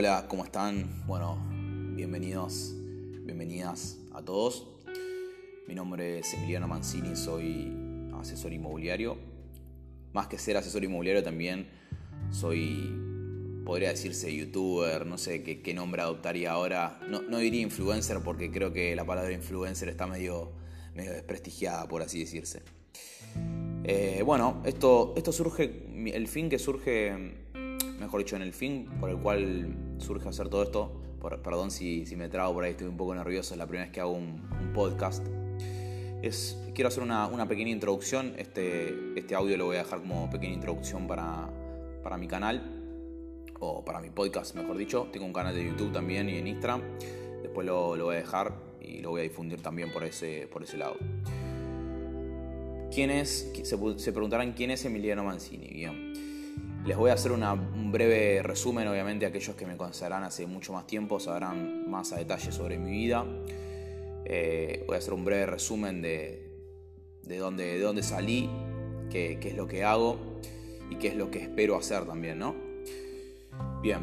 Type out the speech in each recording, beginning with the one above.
Hola, ¿cómo están? Bueno, bienvenidos, bienvenidas a todos. Mi nombre es Emiliano Mancini, soy asesor inmobiliario. Más que ser asesor inmobiliario también soy, podría decirse, youtuber, no sé qué, nombre adoptaría ahora. No, diría influencer porque creo que la palabra influencer está medio, medio desprestigiada, por así decirse. Eh, bueno, esto, esto surge, el fin que surge mejor dicho, en el fin por el cual surge hacer todo esto. perdón si, me trago por ahí, estoy un poco nervioso, es la primera vez que hago un, podcast. Es, quiero hacer una, pequeña introducción. Este, este audio lo voy a dejar como pequeña introducción para, mi canal, o para mi podcast, mejor dicho. Tengo un canal de YouTube también y en Instagram. Después lo, voy a dejar y lo voy a difundir también por ese, por ese lado. ¿Quién es? Se, se preguntarán quién es Emiliano Mancini. Bien. Les voy a hacer un breve resumen, obviamente aquellos que me conocerán hace mucho más tiempo sabrán más a detalle sobre mi vida. Eh, voy a hacer un breve resumen de, de, dónde, de dónde salí, qué, es lo que hago y qué es lo que espero hacer también, ¿no? Bien,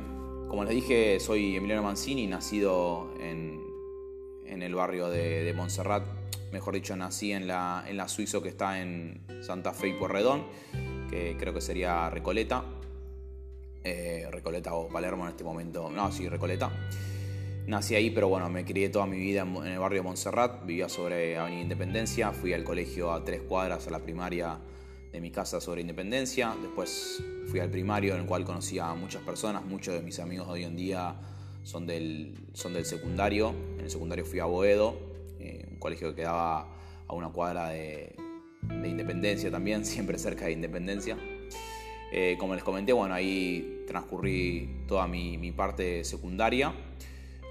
como les dije, soy Emiliano Mancini, nacido en, el barrio de, Montserrat, mejor dicho, nací en la, en la Suizo que está en Santa Fe y Porredón que creo que sería Recoleta. Eh, Recoleta o Palermo en este momento. No, sí, Recoleta. Nací ahí, pero bueno, me crié toda mi vida en el barrio de Montserrat, vivía sobre Avenida Independencia, fui al colegio a tres cuadras a la primaria de mi casa sobre Independencia, después fui al primario en el cual conocí a muchas personas, muchos de mis amigos hoy en día son del, son del secundario, en el secundario fui a Boedo, eh, un colegio que quedaba a una cuadra de, de Independencia también, siempre cerca de Independencia. Eh, como les comenté, bueno, ahí transcurrí toda mi, parte secundaria.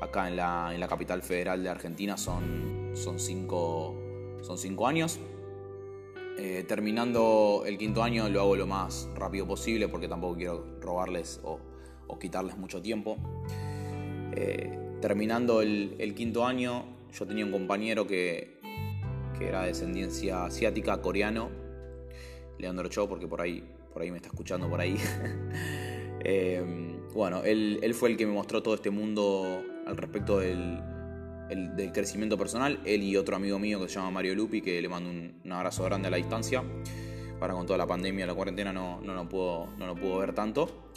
Acá en la, en la, capital federal de Argentina son, son, cinco, son cinco años. Eh, terminando el quinto año lo hago lo más rápido posible porque tampoco quiero robarles o, quitarles mucho tiempo. Eh, terminando el, quinto año, yo tenía un compañero que que era de descendencia asiática, coreano, Leandro Cho, porque por ahí, por ahí me está escuchando por ahí. Em, bueno, él, fue el que me mostró todo este mundo al respecto del, del, crecimiento personal. Él y otro amigo mío que se llama Mario Lupi, que le mando un, abrazo grande a la distancia. Ahora con toda la pandemia, la cuarentena, no, no, lo, puedo, no puedo ver tanto.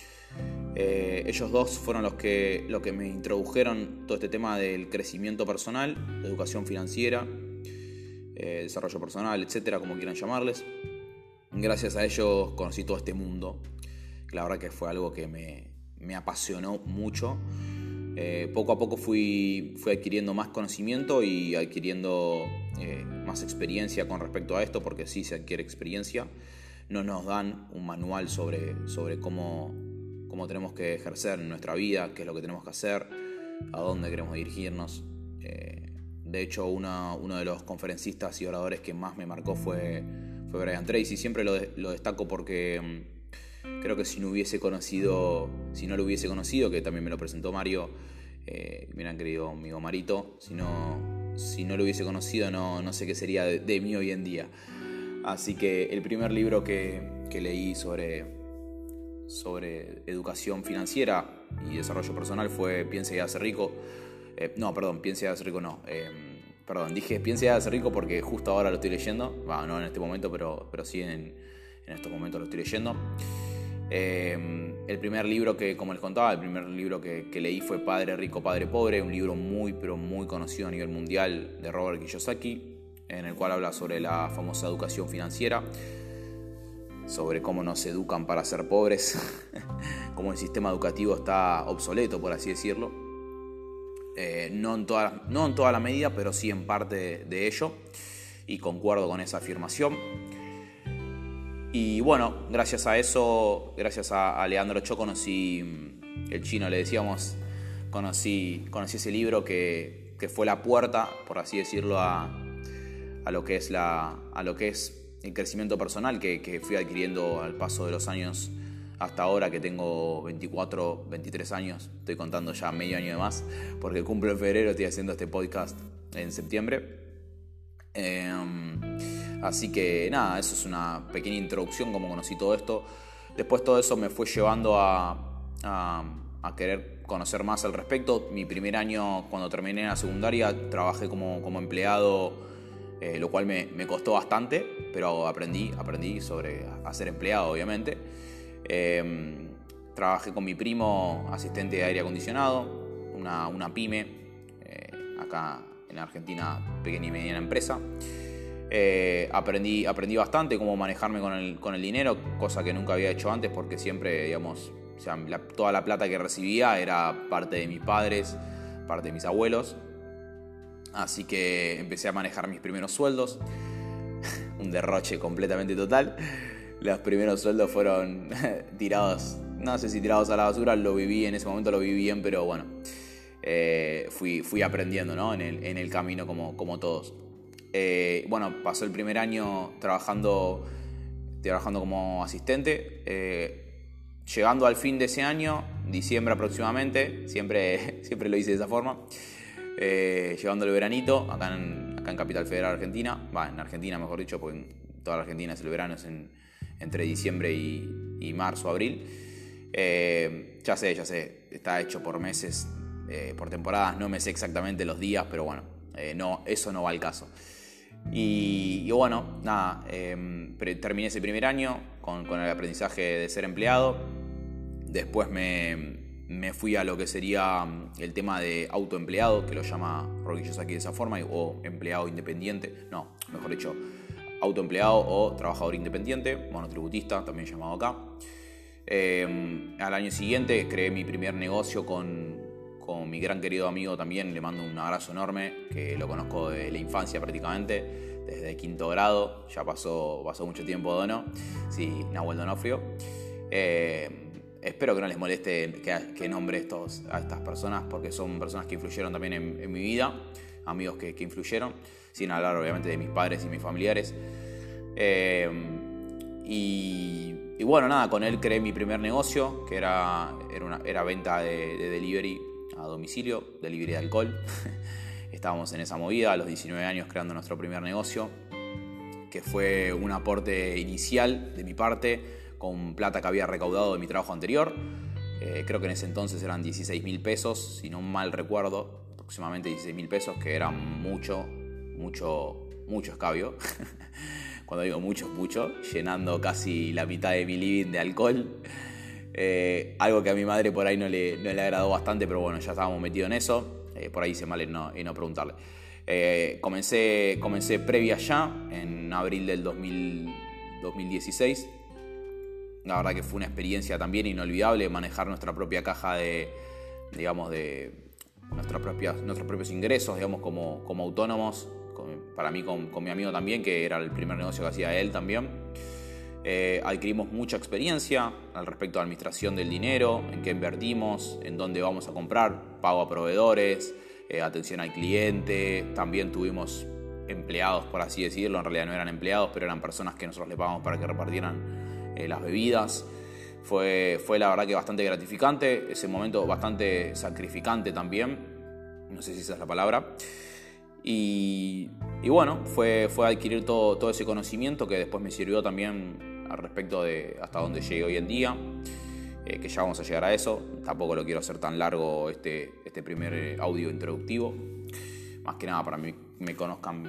Eh, ellos dos fueron los que, los que me introdujeron todo este tema del crecimiento personal, educación financiera, eh, desarrollo personal, etcétera, como quieran llamarles. Gracias a ellos conocí todo este mundo, la verdad que fue algo que me, apasionó mucho. Eh, poco a poco fui, fui, adquiriendo más conocimiento y adquiriendo eh, más experiencia con respecto a esto, porque sí se adquiere experiencia. No nos dan un manual sobre, sobre cómo, cómo tenemos que ejercer nuestra vida, qué es lo que tenemos que hacer, a dónde queremos dirigirnos. De hecho, uno de los conferencistas y oradores que más me marcó fue, fue Brian Tracy. Siempre lo, destaco porque mm, creo que si no hubiese conocido, si no lo hubiese conocido, que también me lo presentó Mario, eh, mi gran querido amigo Marito, si no, si no lo hubiese conocido no, no sé qué sería de, mí hoy en día. Así que el primer libro que, leí sobre, sobre educación financiera y desarrollo personal fue Piense y hace rico eh, no, perdón, Piense y hágase rico no. Eh, perdón, dije Piense y hágase rico porque justo ahora lo estoy leyendo. Bueno, no en este momento, pero, pero sí en, estos momentos lo estoy leyendo. Eh, el primer libro que, como les contaba, el primer libro que, leí fue Padre Rico, Padre Pobre, un libro muy, pero muy conocido a nivel mundial de Robert Kiyosaki, en el cual habla sobre la famosa educación financiera, sobre cómo nos educan para ser pobres, cómo el sistema educativo está obsoleto, por así decirlo. Eh, no, en toda, no en toda la medida, pero sí en parte de, ello, y concuerdo con esa afirmación. Y bueno, gracias a eso, gracias a, Leandro Cho conocí, el chino le decíamos, conocí, conocí ese libro que, fue la puerta, por así decirlo, a, lo, que es la, a lo que es el crecimiento personal que, que fui adquiriendo al paso de los años hasta ahora que tengo 24, 23 años, estoy contando ya medio año de más, porque cumplo en febrero, estoy haciendo este podcast en septiembre. Em, así que nada, eso es una pequeña introducción, como conocí todo esto. Después todo eso me fue llevando a, querer conocer más al respecto. Mi primer año, cuando terminé la secundaria, trabajé como, como empleado, eh, lo cual me, me, costó bastante, pero aprendí, aprendí sobre a ser empleado, obviamente. Em, trabajé con mi primo, asistente de aire acondicionado, una, pyme, eh, acá en Argentina, pequeña y mediana empresa. Eh, aprendí, aprendí bastante cómo manejarme con el, con el, dinero, cosa que nunca había hecho antes porque siempre, digamos, toda la plata que recibía era parte de mis padres, parte de mis abuelos. Así que empecé a manejar mis primeros sueldos. Un derroche completamente total. Los primeros sueldos fueron tirados, no sé si tirados a la basura, lo viví, en ese momento lo viví bien, pero bueno, eh, fui, fui aprendiendo ¿no? en, el, en el camino como, como todos. Eh, bueno, pasó el primer año trabajando, trabajando como asistente. Eh, llegando al fin de ese año, diciembre aproximadamente, siempre, siempre lo hice de esa forma, eh, llevando el veranito acá en, acá en Capital Federal Argentina, va, en Argentina mejor dicho, porque en toda la Argentina es el verano, es entre diciembre y, marzo, abril. ya sé, ya sé, está hecho por meses, por temporadas, no me sé exactamente los días, pero bueno, no, eso no va al caso. Y, bueno, nada, em, terminé ese primer año con, el aprendizaje de ser empleado. Después me, fui a lo que sería mm, el tema de autoempleado, que lo llama Rocky aquí de esa forma, o empleado independiente, no, mejor dicho, autoempleado o trabajador independiente, monotributista, también llamado acá. Em, al año siguiente creé mi primer negocio con, con mi gran querido amigo también, le mando un abrazo enorme, que lo conozco de la infancia prácticamente, desde quinto grado, ya pasó, pasó mucho tiempo Dono, sí, Nahuel Donofrio. Eh, espero que no les moleste que, nombre estos, a estas personas, porque son personas que influyeron también en, mi vida, amigos que, influyeron, sin hablar obviamente de mis padres y mis familiares. Eh, y, bueno, nada, con él creé mi primer negocio, que era, era, venta de, de delivery a domicilio, delivery de alcohol. Estábamos en esa movida a los 19 años creando nuestro primer negocio, que fue un aporte inicial de mi parte con plata que había recaudado de mi trabajo anterior. Eh, creo que en ese entonces eran 16 mil pesos, si no mal recuerdo, aproximadamente 16 mil pesos, que eran mucho, mucho, mucho escabio. Cuando digo mucho, mucho, llenando casi la mitad de mi living de alcohol. Eh, algo que a mi madre por ahí no le, no le agradó bastante, pero bueno, ya estábamos metidos en eso. Eh, por ahí hice mal en no, no preguntarle. Eh, comencé, comencé previa ya, en abril del 2016. La verdad que fue una experiencia también inolvidable manejar nuestra propia caja de, digamos, de nuestros propios ingresos, digamos, como, como autónomos. Para mí, con, mi amigo también, que era el primer negocio que hacía él también. Eh, adquirimos mucha experiencia al respecto de administración del dinero, en qué invertimos, en dónde vamos a comprar, pago a proveedores, eh, atención al cliente. También tuvimos empleados, por así decirlo. En realidad no eran empleados, pero eran personas que nosotros le pagamos para que repartieran eh, las bebidas. Fue, fue la verdad que bastante gratificante, ese momento bastante sacrificante también. No sé si esa es la palabra. Y, bueno, fue, fue adquirir todo, todo ese conocimiento que después me sirvió también al respecto de hasta dónde llegué hoy en día, eh, que ya vamos a llegar a eso. Tampoco lo quiero hacer tan largo este, este primer eh, audio introductivo, más que nada para que me conozcan,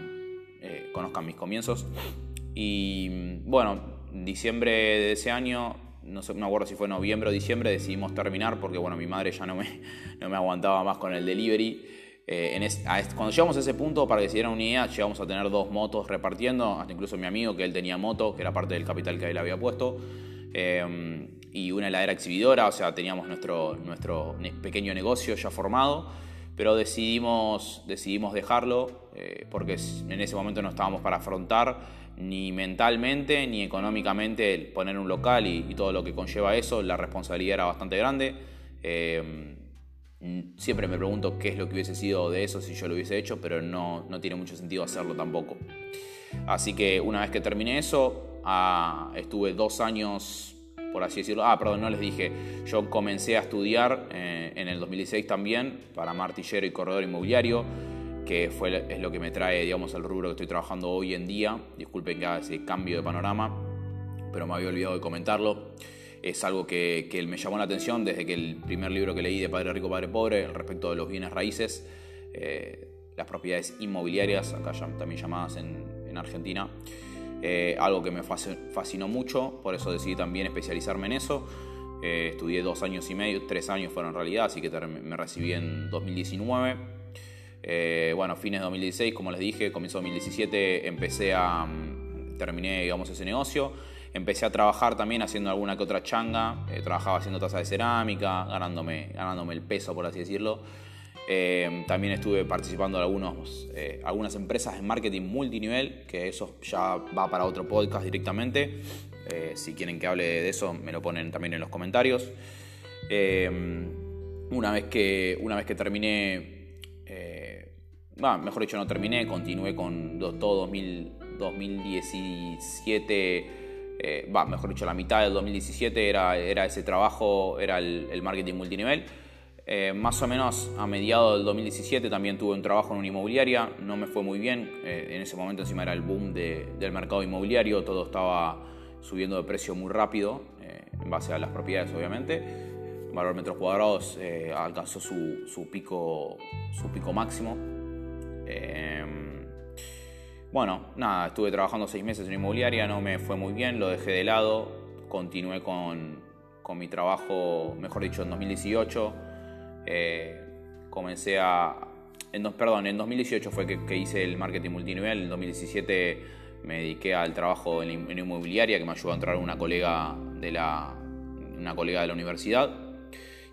eh, conozcan mis comienzos. Y bueno, diciembre de ese año, no sé, me acuerdo si fue noviembre o diciembre, decidimos terminar porque bueno, mi madre ya no me, no me aguantaba más con el delivery. Eh, cuando llegamos a ese punto, para que se dieran una idea, llegamos a tener dos motos repartiendo, hasta incluso mi amigo, que él tenía moto, que era parte del capital que él había puesto, eh, y una heladera exhibidora, o sea, teníamos nuestro, nuestro pequeño negocio ya formado, pero decidimos, decidimos dejarlo eh, porque en ese momento no estábamos para afrontar ni mentalmente ni económicamente el poner un local y, y todo lo que conlleva eso, la responsabilidad era bastante grande. Mm, siempre me pregunto qué es lo que hubiese sido de eso si yo lo hubiese hecho, pero no, no tiene mucho sentido hacerlo tampoco. Así que una vez que terminé eso, ah, estuve dos años, por así decirlo, ah, perdón, no les dije, yo comencé a estudiar eh, en el 2016 también para martillero y corredor inmobiliario, que fue, es lo que me trae, digamos, al rubro que estoy trabajando hoy en día. Disculpen que haga ese cambio de panorama, pero me había olvidado de comentarlo. Es algo que, me llamó la atención desde que el primer libro que leí de Padre Rico, Padre Pobre, respecto de los bienes raíces, eh, las propiedades inmobiliarias, acá también llamadas en, Argentina, eh, algo que me fascinó mucho, por eso decidí también especializarme en eso. Eh, estudié dos años y medio, tres años fueron en realidad, así que me recibí en 2019. bueno, fines de 2016, como les dije, comienzo de 2017 empecé a, mm, terminé, digamos, ese negocio Empecé a trabajar también haciendo alguna que otra changa, eh, trabajaba haciendo taza de cerámica, ganándome, ganándome el peso, por así decirlo. Eh, también estuve participando en algunos, eh, algunas empresas de marketing multinivel, que eso ya va para otro podcast directamente. si quieren que hable de eso, me lo ponen también en los comentarios. una, vez que, una vez que terminé, mejor dicho, no terminé, continué con todo 2017 eh, mejor dicho, la mitad del 2017 era, era ese trabajo, era el, marketing multinivel. Eh, más o menos a mediados del 2017 también tuve un trabajo en una inmobiliaria, no me fue muy bien, eh, en ese momento encima era el boom del mercado inmobiliario, todo estaba subiendo de precio muy rápido, en base a las propiedades obviamente. El valor metros cuadrados alcanzó su, su, pico, su pico máximo. Bueno, nada, estuve trabajando seis meses en inmobiliaria, no me fue muy bien, lo dejé de lado, continué con, mi trabajo, mejor dicho, en 2018. Eh, comencé a... En perdón, en 2018 fue que, hice el marketing multinivel, en 2017 me dediqué al trabajo en, en, inmobiliaria que me ayudó a entrar una colega de la, una colega de la universidad.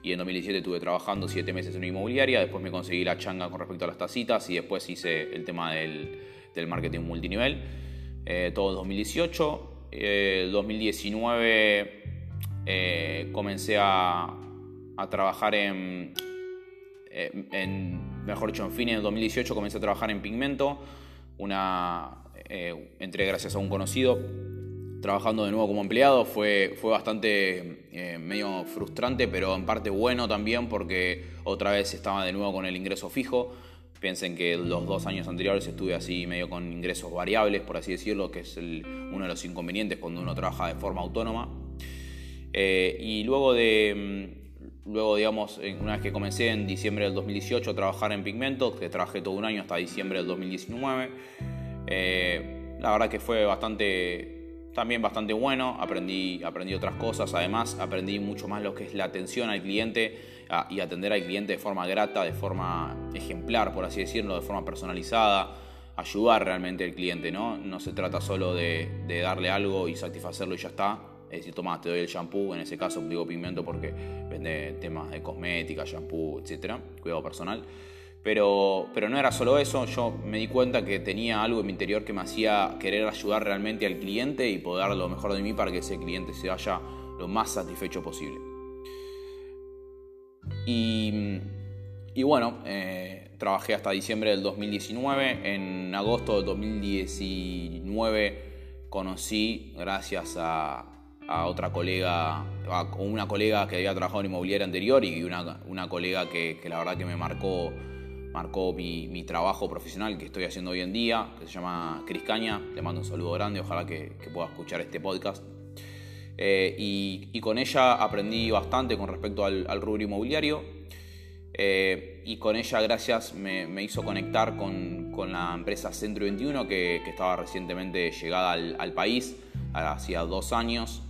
Y en 2017 estuve trabajando siete meses en inmobiliaria, después me conseguí la changa con respecto a las tacitas y después hice el tema del del marketing multinivel. Eh, todo 2018. 2019 eh, eh, comencé a, trabajar en, mejor dicho, en fines de 2018 comencé a trabajar en Pigmento. Una, entré gracias a un conocido trabajando de nuevo como empleado fue, fue bastante medio frustrante, pero en parte bueno también porque otra vez estaba de nuevo con el ingreso fijo. Piensen que los dos años anteriores estuve así medio con ingresos variables, por así decirlo, que es uno de los inconvenientes cuando uno trabaja de forma autónoma. Eh, y luego de, mm, luego digamos, una vez que comencé en diciembre del 2018 a trabajar en Pigmentos, que trabajé todo un año hasta diciembre del 2019, eh, la verdad que fue bastante, también bastante bueno, aprendí, aprendí otras cosas, además aprendí mucho más lo que es la atención al cliente y atender al cliente de forma grata, de forma ejemplar, por así decirlo, de forma personalizada, ayudar realmente al cliente, ¿no? No se trata solo de, darle algo y satisfacerlo y ya está. Es decir, toma, te doy el shampoo, en ese caso digo pigmento porque vende temas de cosmética, shampoo, etcétera, cuidado personal. Pero, pero no era solo eso, yo me di cuenta que tenía algo en mi interior que me hacía querer ayudar realmente al cliente y poder dar lo mejor de mí para que ese cliente se vaya lo más satisfecho posible. Y, bueno, eh, trabajé hasta diciembre del 2019. En agosto del 2019 conocí, gracias a, otra colega, una colega que había trabajado en inmobiliaria anterior y una, una colega que, la verdad que me marcó, marcó mi, trabajo profesional que estoy haciendo hoy en día, que se llama Cris Caña. Le mando un saludo grande, ojalá que, pueda escuchar este podcast. Eh, y, con ella aprendí bastante con respecto al, rubro inmobiliario eh, y con ella, gracias, me, hizo conectar con, la empresa Centro 21 que, estaba recientemente llegada al, país, hacía dos años,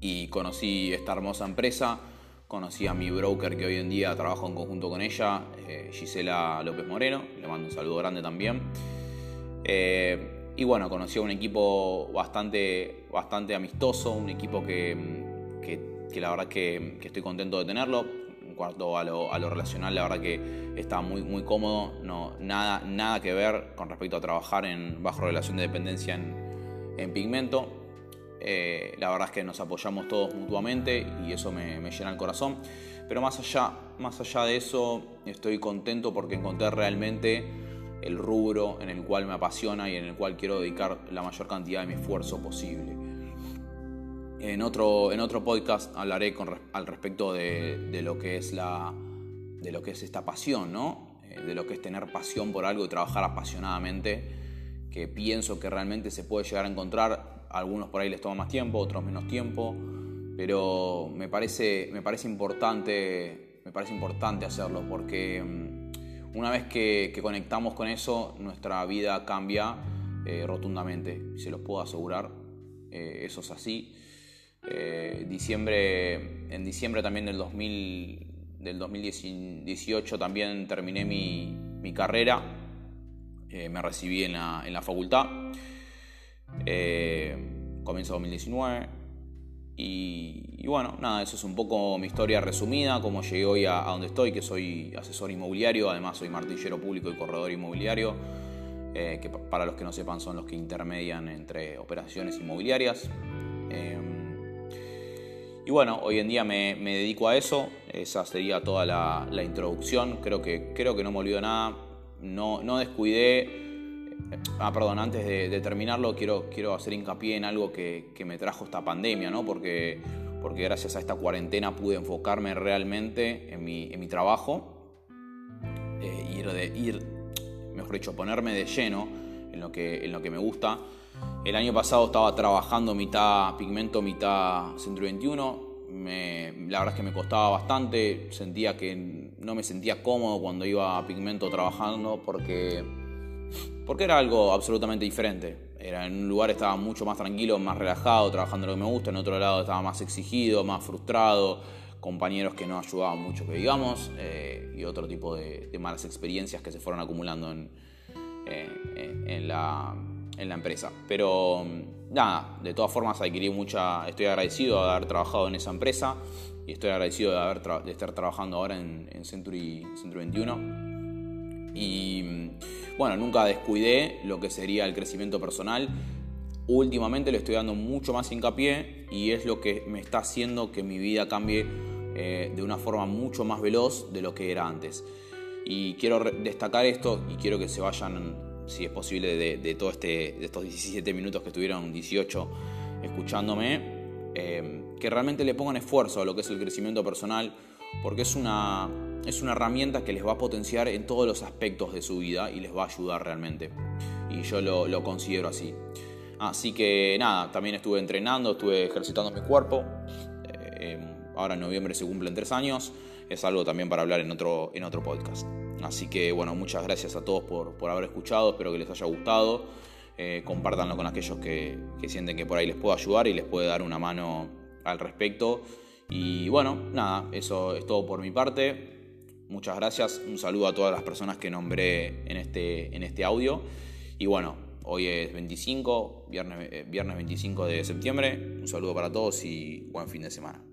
y conocí esta hermosa empresa. Conocí a mi broker que hoy en día trabajo en conjunto con ella, eh, Gisela López Moreno, le mando un saludo grande también. Y bueno, conocí a un equipo bastante, bastante amistoso, un equipo que, la verdad que, que, estoy contento de tenerlo. En cuanto a lo, a lo, relacional, la verdad que está muy, muy cómodo, no, nada, nada que ver con respecto a trabajar en, bajo relación de dependencia en, pigmento. Eh, la verdad es que nos apoyamos todos mutuamente y eso me, me, llena el corazón. Pero más allá, más allá de eso, estoy contento porque encontré realmente el rubro en el cual me apasiona y en el cual quiero dedicar la mayor cantidad de mi esfuerzo posible. En otro, en otro podcast hablaré con, al respecto de, lo que es la, de lo que es esta pasión, ¿no? Eh, de lo que es tener pasión por algo y trabajar apasionadamente, que pienso que realmente se puede llegar a encontrar. algunos por ahí les toma más tiempo, otros menos tiempo, pero me parece, me parece, importante, me parece importante hacerlo porque mm, una vez que, conectamos con eso, nuestra vida cambia eh, rotundamente, se los puedo asegurar, eh, eso es así. Eh, diciembre, en diciembre también del, 2000, del 2018 también terminé mi, carrera, me recibí en la facultad, comienzo 2019 y, bueno, nada, eso es un poco mi historia resumida, cómo llegué hoy a, donde estoy, que soy asesor inmobiliario, además soy martillero público y corredor inmobiliario, eh, que para los que no sepan son los que intermedian entre operaciones inmobiliarias. Em, y bueno, hoy en día me, dedico a eso, esa sería toda la, introducción, creo que, creo que no me olvido nada, no, no descuidé Ah, perdón, antes de, terminarlo quiero, quiero hacer hincapié en algo que, me trajo esta pandemia, ¿no? Porque, porque gracias a esta cuarentena pude enfocarme realmente en mi, en mi trabajo, eh, ir, de, ir, mejor dicho, ponerme de lleno en lo, que, en lo que me gusta. El año pasado estaba trabajando mitad pigmento, mitad Centro 21. la verdad es que me costaba bastante, sentía que no me sentía cómodo cuando iba a pigmento trabajando porque porque era algo absolutamente diferente. Era, en un lugar estaba mucho más tranquilo, más relajado, trabajando lo que me gusta, en otro lado estaba más exigido, más frustrado, compañeros que no ayudaban mucho, que digamos, eh, y otro tipo de, malas experiencias que se fueron acumulando en, la, empresa. Pero nada, de todas formas adquirí mucha, estoy agradecido de haber trabajado en esa empresa y estoy agradecido de, estar trabajando ahora en, en Century, Century 21. Y bueno, nunca descuidé lo que sería el crecimiento personal. Últimamente le estoy dando mucho más hincapié y es lo que me está haciendo que mi vida cambie eh, de una forma mucho más veloz de lo que era antes. Y quiero destacar esto y quiero que se vayan, si es posible, de, todo este, de estos 17 minutos que estuvieron 18 escuchándome, eh, que realmente le pongan esfuerzo a lo que es el crecimiento personal, porque es una, es una herramienta que les va a potenciar en todos los aspectos de su vida y les va a ayudar realmente. Y yo lo, considero así. Así que nada, también estuve entrenando, estuve ejercitando mi cuerpo. Eh, ahora en noviembre se cumplen tres años. Es algo también para hablar en otro, en otro podcast. Así que bueno, muchas gracias a todos por, por haber escuchado. Espero que les haya gustado. Eh, compártanlo con aquellos que, que sienten que por ahí les puedo ayudar y les puede dar una mano al respecto. Y bueno, nada, eso es todo por mi parte. Muchas gracias, un saludo a todas las personas que nombré en este, en este audio. Y bueno, hoy es 25, viernes, eh, viernes 25 de septiembre. Un saludo para todos y buen fin de semana.